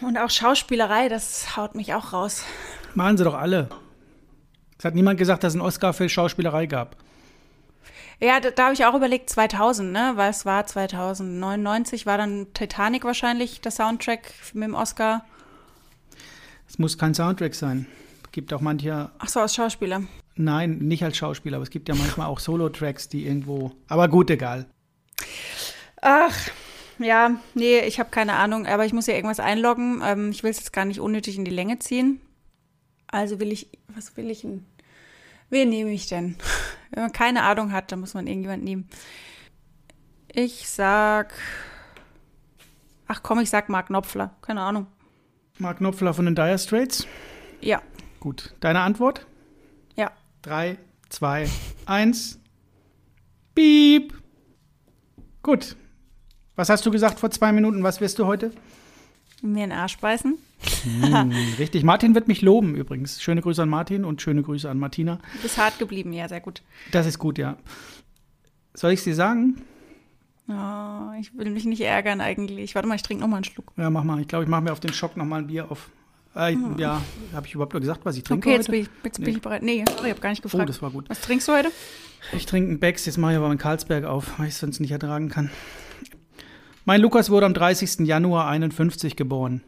Und auch Schauspielerei, das haut mich auch raus. Machen sie doch alle. Es hat niemand gesagt, dass es einen Oscar für Schauspielerei gab. Ja, da, da habe ich auch überlegt, 2000, ne? Weil es war 2099, war dann Titanic wahrscheinlich der Soundtrack mit dem Oscar. Es muss kein Soundtrack sein. Es gibt auch manche. Ach so, als Schauspieler. Nein, nicht als Schauspieler, aber es gibt ja manchmal auch Solo-Tracks, die irgendwo. Aber gut, egal. Ach, ja, nee, ich habe keine Ahnung, aber ich muss ja irgendwas einloggen. Ähm, ich will es jetzt gar nicht unnötig in die Länge ziehen. Also will ich, was will ich denn? Wen nehme ich denn? Wenn man keine Ahnung hat, dann muss man irgendjemand nehmen. Ich sag. Ach komm, ich sag Mark Knopfler. Keine Ahnung. Mark Knopfler von den Dire Straits. Ja, Gut. Deine Antwort? ja. Drei, zwei, eins. Piep. Gut. Was hast du gesagt vor zwei Minuten? Was wirst du heute? Mir in den Arsch beißen. Hm, richtig. Martin wird mich loben übrigens. Schöne Grüße an Martin und schöne Grüße an Martina. Du bist hart geblieben, ja, sehr gut. Das ist gut, ja. Soll ich es dir sagen? Oh, ich will mich nicht ärgern eigentlich. Warte mal, ich trinke noch mal einen Schluck. Ja, mach mal. Ich glaube, ich mache mir auf den Schock noch mal ein Bier auf. Äh, Ja, habe ich überhaupt noch gesagt, was ich trinke Okay, jetzt bin ich, jetzt bin Nee. ich bereit. Nee, sorry, ich habe gar nicht Oh, gefragt. das war gut. Was trinkst du heute? Ich trinke einen Becks, jetzt mache ich aber meinen Karlsberg auf, weil ich es sonst nicht ertragen kann. Mein Lukas wurde am 30. Januar 51 geboren.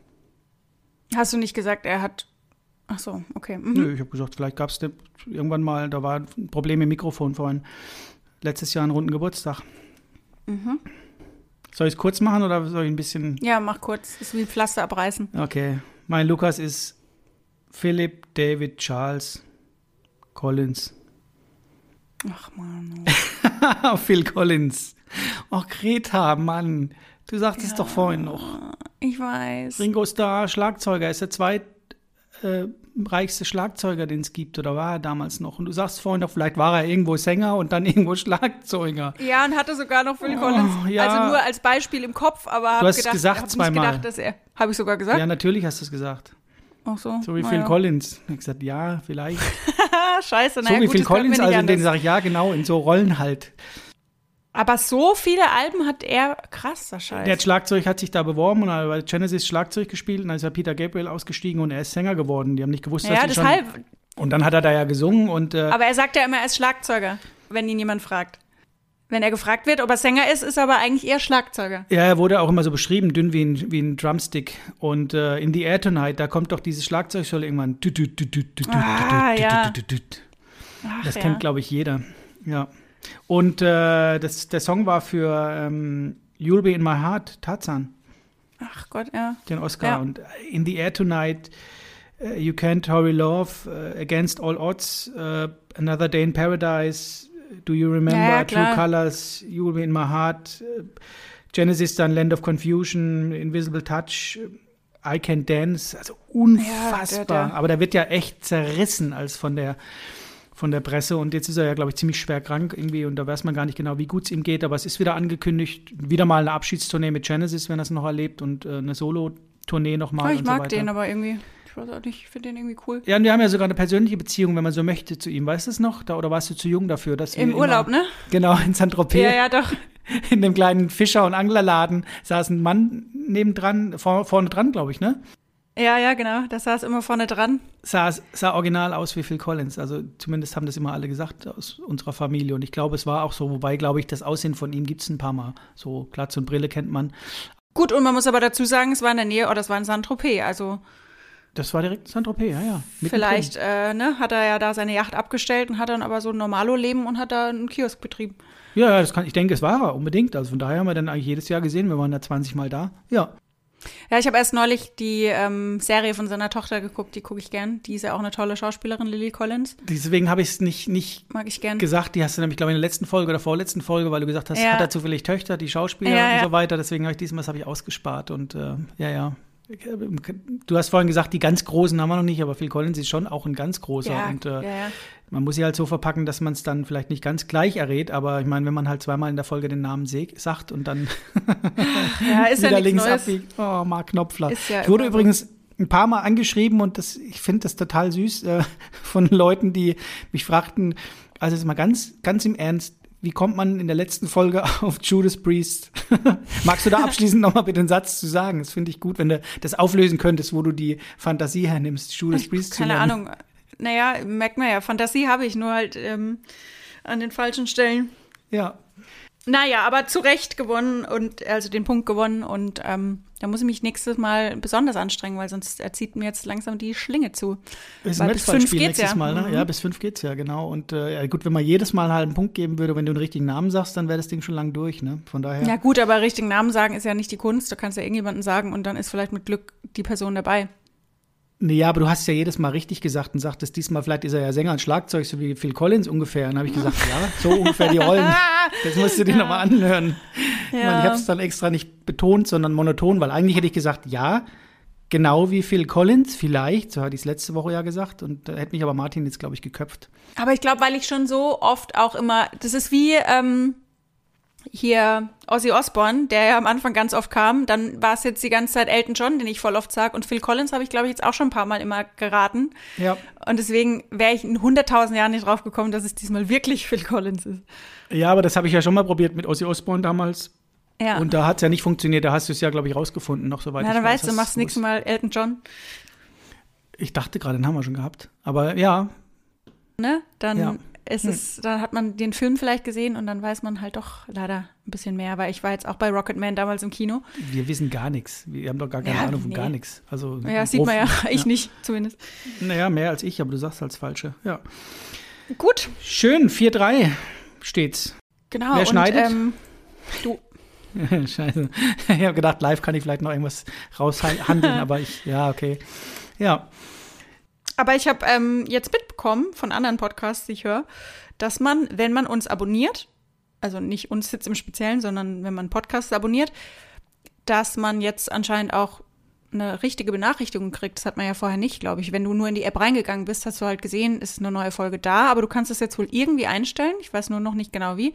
Hast du nicht gesagt, er hat. Ach so, okay. Mhm. Nö, ich habe gesagt, vielleicht gab es irgendwann mal, da war ein Problem im Mikrofon vorhin. Letztes Jahr einen runden Geburtstag. Mhm. Soll ich es kurz machen oder soll ich ein bisschen. Ja, mach kurz. Ist wie Pflaster abreißen. Okay. Mein Lukas ist Philip David Charles Collins. Ach man. Phil Collins. Ach, Greta, Mann. Du sagtest doch vorhin noch. Ich weiß. Ringo Starr, Schlagzeuger, ist der zweit äh, Schlagzeuger, den es gibt, oder war er damals noch? Und du sagst vorhin doch, vielleicht war er irgendwo Sänger und dann irgendwo Schlagzeuger. Ja, und hatte sogar noch Phil Collins. Oh, ja. Also nur als Beispiel im Kopf, aber hab hast gedacht, gesagt hab zweimal. gedacht, dass er. Habe ich sogar gesagt? Ja, natürlich hast du es gesagt. Ach so. So wie na Phil ja. Collins. Ich gesagt, ja, vielleicht. Scheiße, naja, so wie gut, Phil Collins, also in denen sage ich, ja, genau, in so Rollen halt. Aber so viele Alben hat er. Krasser Scheiß. Der hat Schlagzeug hat sich da beworben und hat bei Genesis Schlagzeug gespielt und dann ist ja Peter Gabriel ausgestiegen und er ist Sänger geworden. Die haben nicht gewusst, ja, dass schon. deshalb. Und dann hat er da ja gesungen und äh, Aber er sagt ja immer, er ist Schlagzeuger, wenn ihn jemand fragt. Wenn er gefragt wird, ob er Sänger ist, ist er aber eigentlich eher Schlagzeuger. Ja, er wurde auch immer so beschrieben, dünn wie ein, wie ein Drumstick. Und äh, in The Air Tonight, da kommt doch dieses irgendwann. Düt, düt, düt, Ah, ja. Das kennt, glaube ich, jeder. Ja. Und äh, das, der Song war für ähm, You'll Be in My Heart, Tarzan, Ach Gott, ja. den Oscar. Ja. Und In The Air Tonight, äh, You Can't Hurry Love, äh, Against All Odds, äh, Another Day in Paradise, Do You Remember, Ja, ja, True. Colors, You'll Be in My Heart, äh, Genesis dann Land of Confusion, Invisible Touch, I Can Dance, also unfassbar. der- der- Aber der wird ja echt zerrissen als von der von der Presse und jetzt ist er ja, glaube ich, ziemlich schwer krank irgendwie und da weiß man gar nicht genau, wie gut es ihm geht, aber es ist wieder angekündigt, wieder mal eine Abschiedstournee mit Genesis, wenn er es noch erlebt und äh, eine Solo-Tournee nochmal Oh, ich so mag weiter. den aber irgendwie. Ich weiß auch nicht, ich finde den irgendwie cool. Ja, und wir haben ja sogar eine persönliche Beziehung, wenn man so möchte, zu ihm. Weißt du es noch? Da, oder warst du zu jung dafür? Dass Im Urlaub, immer, ne? Genau, in Saint-Tropez. Ja, ja, doch. In dem kleinen Fischer- und Anglerladen saß ein Mann nebendran, vor, vorne dran, glaube ich, ne? Ja, ja, genau. Das saß immer vorne dran. Sah, sah original aus wie Phil Collins. Also zumindest haben das immer alle gesagt aus unserer Familie. Und ich glaube, es war auch so. Wobei, glaube ich, das Aussehen von ihm gibt es ein paar Mal. So Glatz und Brille kennt man. Gut, und man muss aber dazu sagen, es war in der Nähe, oder es war in Saint-Tropez. Also Das war direkt in Saint-Tropez, ja, ja. Vielleicht äh, ne, hat er ja da seine Yacht abgestellt und hat dann aber so ein Normalo-Leben und hat da einen Kiosk betrieben. Ja, ja, das kann, ich denke, es war er unbedingt. Also von daher haben wir dann eigentlich jedes Jahr gesehen. Wir waren da 20 Mal da. Ja. Ja, ich habe erst neulich die ähm, Serie von seiner Tochter geguckt, die gucke ich gern. Die ist ja auch eine tolle Schauspielerin, Lily Collins. Deswegen habe ich es nicht, nicht Mag ich gern. gesagt. Die hast du nämlich, glaube ich, in der letzten Folge oder vorletzten Folge, weil du gesagt hast, Ja. hat er zufällig Töchter, die Schauspieler Ja, und ja. so weiter. Deswegen habe ich diesmal, das habe ich ausgespart. Und äh, ja, ja. Du hast vorhin gesagt, die ganz Großen haben wir noch nicht, aber Phil Collins ist schon auch ein ganz großer. ja, und äh, ja, ja. man muss sie halt so verpacken, dass man es dann vielleicht nicht ganz gleich errät. Aber ich meine, wenn man halt zweimal in der Folge den Namen sagt und dann ja, ist ja wieder nichts links Neues. abbiegt. Oh, Mark Knopfler. Ja ich wurde übrigens ein paar Mal angeschrieben und das, ich finde das total süß äh, von Leuten, die mich fragten, also jetzt mal ganz, ganz im Ernst, wie kommt man in der letzten Folge auf Judas Priest? Magst du da abschließend nochmal bitte einen Satz zu sagen? Das finde ich gut, wenn du das auflösen könntest, wo du die Fantasie hernimmst, Judas Ich, Priest zu keine. Ahnung. Naja, merkt man ja, Fantasie habe ich nur halt ähm, an den falschen Stellen. Ja, Naja, aber zu Recht gewonnen und also den Punkt gewonnen und ähm, da muss ich mich nächstes Mal besonders anstrengen, weil sonst erzieht mir jetzt langsam die Schlinge zu. ist ein bis fünf geht's nächstes ja. Mal, ne? Mhm. Ja, bis fünf geht's ja, genau. Und äh, gut, wenn man jedes Mal einen halben Punkt geben würde, wenn du den richtigen Namen sagst, dann wäre das Ding schon lang durch, ne? Von daher. Ja gut, aber richtigen Namen sagen ist ja nicht die Kunst. Du kannst ja irgendjemanden sagen und dann ist vielleicht mit Glück die Person dabei. Nee, ja, aber du hast ja jedes Mal richtig gesagt und sagtest, diesmal vielleicht ist er ja Sänger und Schlagzeug, so wie Phil Collins ungefähr. Und dann habe ich gesagt, ja, so ungefähr die Rollen. Das musst du dir nochmal anhören. Ich, meine, ich habe es dann extra nicht betont, sondern monoton, weil eigentlich hätte ich gesagt, ja, genau wie Phil Collins, vielleicht, so hatte ich es letzte Woche ja gesagt. Und da hätte mich aber Martin jetzt, glaube ich, geköpft. Aber ich glaube, weil ich schon so oft auch immer, das ist wie ähm, hier Ozzy Osbourne, der ja am Anfang ganz oft kam, dann war es jetzt die ganze Zeit Elton John, den ich voll oft sag und Phil Collins habe ich glaube ich jetzt auch schon ein paar Mal immer geraten Ja. und deswegen wäre ich in hunderttausend Jahren nicht drauf gekommen, dass es diesmal wirklich Phil Collins ist. Ja, aber das habe ich ja schon mal probiert mit Ozzy Osbourne damals. Ja, Und da hat es ja nicht funktioniert. Da hast du es ja, glaube ich, rausgefunden, noch soweit Na, ich dann weiß. weißt du, machst nächstes Mal Elton John, Ich dachte gerade, den haben wir schon gehabt. Aber ja, ne? Dann Ja. Ist es, dann hat man den Film vielleicht gesehen und dann weiß man halt doch leider ein bisschen mehr, weil ich war jetzt auch bei Rocketman damals im Kino. wir wissen gar nichts. Wir haben doch gar keine Ja, Ahnung von nee. gar nichts. Also, Ja, sieht man ja, ich nicht zumindest. Naja, mehr als ich, aber du sagst als Falsche. Ja. Gut, Schön, 4-3 steht's. genau. Wer schneidet? Und, ähm, du, Scheiße. Ich habe gedacht, live kann ich vielleicht noch irgendwas raushandeln, aber ich, ja, okay. Ja, Aber ich habe ähm, jetzt mitbekommen von anderen Podcasts, die ich höre, dass man, wenn man uns abonniert, also nicht uns jetzt im Speziellen, sondern wenn man Podcasts abonniert, dass man jetzt anscheinend auch eine richtige Benachrichtigung kriegt. Das hat man ja vorher nicht, glaube ich. Wenn du nur in die App reingegangen bist, hast du halt gesehen, ist eine neue Folge da, aber du kannst es jetzt wohl irgendwie einstellen, ich weiß nur noch nicht genau wie,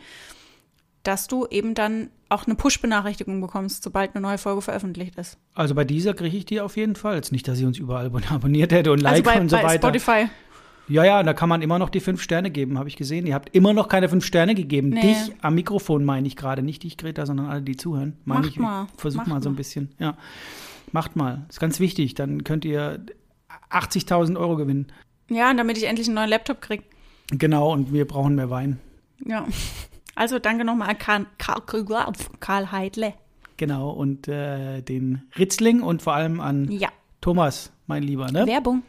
dass du eben dann auch eine Push-Benachrichtigung bekommst, sobald eine neue Folge veröffentlicht ist. also bei dieser kriege ich die auf jeden Fall. Jetzt nicht, dass ich uns überall abon- abonniert hätte und Also like bei, und so bei weiter. Spotify. Ja, ja, da kann man immer noch die fünf Sterne geben, habe ich gesehen. Ihr habt immer noch keine fünf Sterne gegeben. Nee. Dich am Mikrofon meine ich gerade, nicht dich, Greta, sondern alle, die zuhören. Meine Macht ich, mal, Versuch macht mal so ein bisschen. Ja, macht mal. Ist ganz wichtig. Dann könnt ihr 80.000 Euro gewinnen. Ja, und damit ich endlich einen neuen Laptop kriege. Genau, und wir brauchen mehr Wein. Ja. Also danke nochmal an Karl, Karl, Karl Heidle. Genau, und äh, den Ritzling und vor allem an Ja. Thomas, mein Lieber. Ne? Werbung.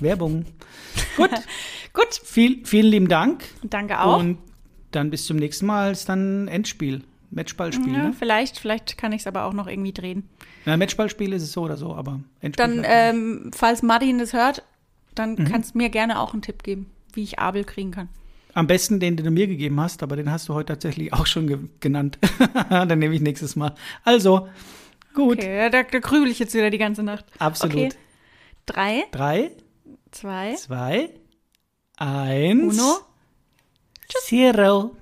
Werbung. Gut, Gut, viel, vielen lieben Dank. danke auch. Und dann bis zum nächsten Mal ist dann Endspiel. Matchballspiel. ja, Ne? vielleicht, vielleicht kann ich es aber auch noch irgendwie drehen. Na, Matchballspiel ist es so oder so, aber Endspiel. Dann, ähm, falls Martin das hört, dann Mhm. kannst du mir gerne auch einen Tipp geben, wie ich Abel kriegen kann. Am besten den, den du mir gegeben hast, aber den hast du heute tatsächlich auch schon ge genannt. dann nehme ich nächstes Mal. Also, gut. Okay, ja, da, da grübel ich jetzt wieder die ganze Nacht. Absolut. Okay. Drei, Drei, zwei, zwei, eins. Uno. Zero.